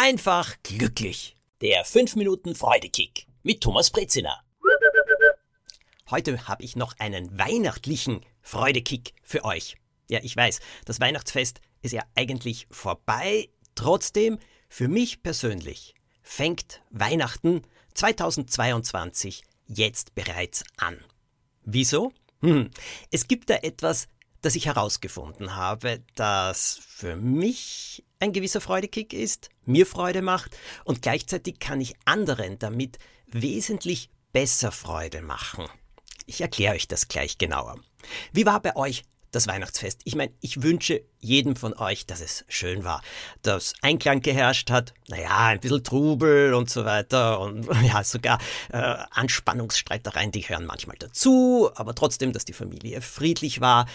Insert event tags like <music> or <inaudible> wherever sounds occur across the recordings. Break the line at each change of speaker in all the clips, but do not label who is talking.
einfach glücklich. Der 5 Minuten Freudekick mit Thomas Brezina. Heute habe ich noch einen weihnachtlichen Freudekick für euch. Ja, ich weiß, das Weihnachtsfest ist ja eigentlich vorbei. Trotzdem, für mich persönlich fängt Weihnachten 2022 jetzt bereits an. Wieso? Hm, es gibt da etwas, das ich herausgefunden habe, das für mich ein gewisser Freudekick ist, mir Freude macht und gleichzeitig kann ich anderen damit wesentlich besser Freude machen. Ich erkläre euch das gleich genauer. Wie war bei euch das Weihnachtsfest. Ich meine, ich wünsche jedem von euch, dass es schön war, dass Einklang geherrscht hat, naja, ein bisschen Trubel und so weiter und <laughs> ja, sogar äh, Anspannungsstreitereien, die hören manchmal dazu, aber trotzdem, dass die Familie friedlich war,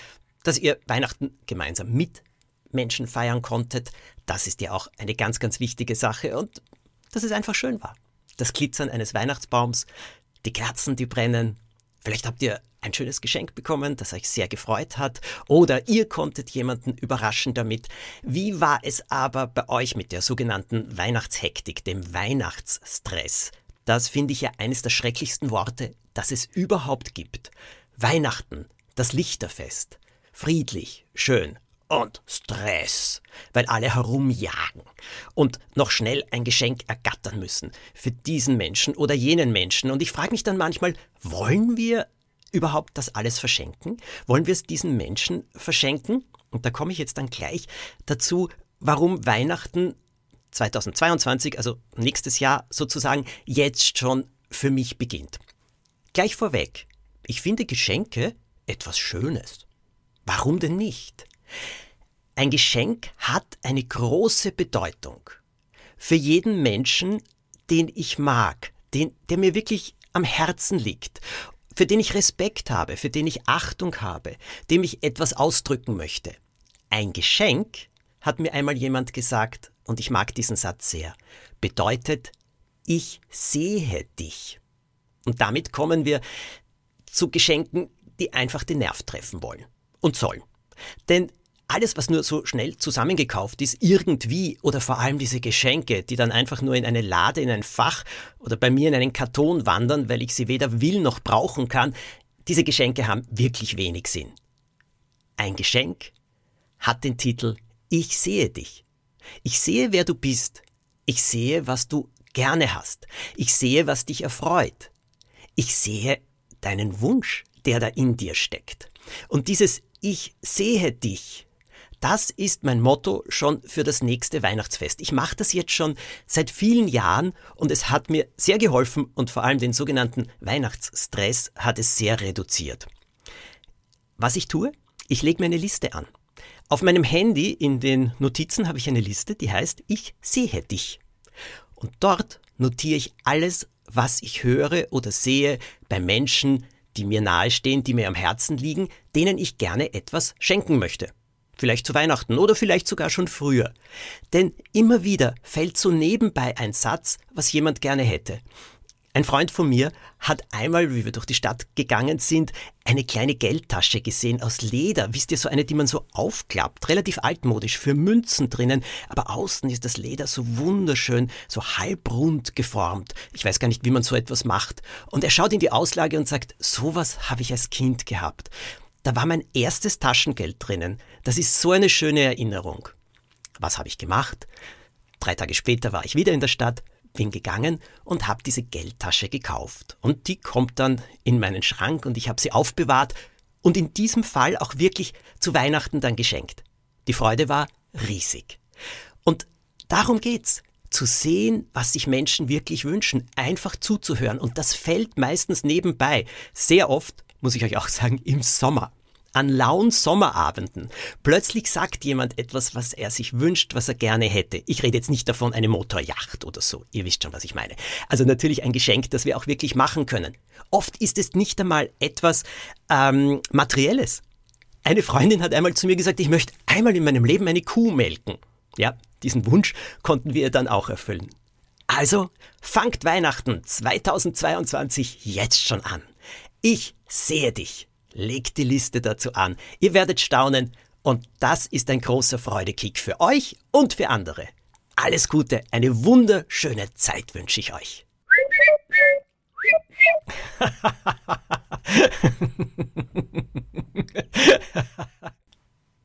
dass ihr Weihnachten gemeinsam mit Menschen feiern konntet, das ist ja auch eine ganz, ganz wichtige Sache und dass es einfach schön war. Das Glitzern eines Weihnachtsbaums, die Kerzen, die brennen, vielleicht habt ihr ein schönes Geschenk bekommen, das euch sehr gefreut hat, oder ihr konntet jemanden überraschen damit. Wie war es aber bei euch mit der sogenannten Weihnachtshektik, dem Weihnachtsstress? Das finde ich ja eines der schrecklichsten Worte, das es überhaupt gibt. Weihnachten, das Lichterfest. Friedlich, schön und Stress, weil alle herumjagen und noch schnell ein Geschenk ergattern müssen für diesen Menschen oder jenen Menschen. Und ich frage mich dann manchmal, wollen wir überhaupt das alles verschenken? Wollen wir es diesen Menschen verschenken? Und da komme ich jetzt dann gleich dazu, warum Weihnachten 2022, also nächstes Jahr sozusagen, jetzt schon für mich beginnt. Gleich vorweg, ich finde Geschenke etwas Schönes. Warum denn nicht? Ein Geschenk hat eine große Bedeutung. Für jeden Menschen, den ich mag, den, der mir wirklich am Herzen liegt für den ich Respekt habe, für den ich Achtung habe, dem ich etwas ausdrücken möchte. Ein Geschenk, hat mir einmal jemand gesagt, und ich mag diesen Satz sehr, bedeutet, ich sehe dich. Und damit kommen wir zu Geschenken, die einfach den Nerv treffen wollen und sollen. Denn alles, was nur so schnell zusammengekauft ist, irgendwie oder vor allem diese Geschenke, die dann einfach nur in eine Lade, in ein Fach oder bei mir in einen Karton wandern, weil ich sie weder will noch brauchen kann, diese Geschenke haben wirklich wenig Sinn. Ein Geschenk hat den Titel Ich sehe dich. Ich sehe, wer du bist. Ich sehe, was du gerne hast. Ich sehe, was dich erfreut. Ich sehe deinen Wunsch, der da in dir steckt. Und dieses Ich sehe dich das ist mein Motto schon für das nächste Weihnachtsfest. Ich mache das jetzt schon seit vielen Jahren und es hat mir sehr geholfen und vor allem den sogenannten Weihnachtsstress hat es sehr reduziert. Was ich tue? Ich lege mir eine Liste an. Auf meinem Handy in den Notizen habe ich eine Liste, die heißt Ich sehe dich. Und dort notiere ich alles, was ich höre oder sehe bei Menschen, die mir nahestehen, die mir am Herzen liegen, denen ich gerne etwas schenken möchte. Vielleicht zu Weihnachten oder vielleicht sogar schon früher. Denn immer wieder fällt so nebenbei ein Satz, was jemand gerne hätte. Ein Freund von mir hat einmal, wie wir durch die Stadt gegangen sind, eine kleine Geldtasche gesehen aus Leder. Wisst ihr, so eine, die man so aufklappt, relativ altmodisch, für Münzen drinnen. Aber außen ist das Leder so wunderschön, so halbrund geformt. Ich weiß gar nicht, wie man so etwas macht. Und er schaut in die Auslage und sagt, sowas habe ich als Kind gehabt. Da war mein erstes Taschengeld drinnen. Das ist so eine schöne Erinnerung. Was habe ich gemacht? Drei Tage später war ich wieder in der Stadt, bin gegangen und habe diese Geldtasche gekauft. Und die kommt dann in meinen Schrank und ich habe sie aufbewahrt und in diesem Fall auch wirklich zu Weihnachten dann geschenkt. Die Freude war riesig. Und darum geht's zu sehen, was sich Menschen wirklich wünschen, einfach zuzuhören. Und das fällt meistens nebenbei. Sehr oft muss ich euch auch sagen, im Sommer. An lauen Sommerabenden. Plötzlich sagt jemand etwas, was er sich wünscht, was er gerne hätte. Ich rede jetzt nicht davon, eine Motorjacht oder so. Ihr wisst schon, was ich meine. Also natürlich ein Geschenk, das wir auch wirklich machen können. Oft ist es nicht einmal etwas ähm, Materielles. Eine Freundin hat einmal zu mir gesagt, ich möchte einmal in meinem Leben eine Kuh melken. Ja, diesen Wunsch konnten wir dann auch erfüllen. Also fangt Weihnachten 2022 jetzt schon an. Ich sehe dich. Legt die Liste dazu an. Ihr werdet staunen und das ist ein großer Freudekick für euch und für andere. Alles Gute, eine wunderschöne Zeit wünsche ich euch. <laughs>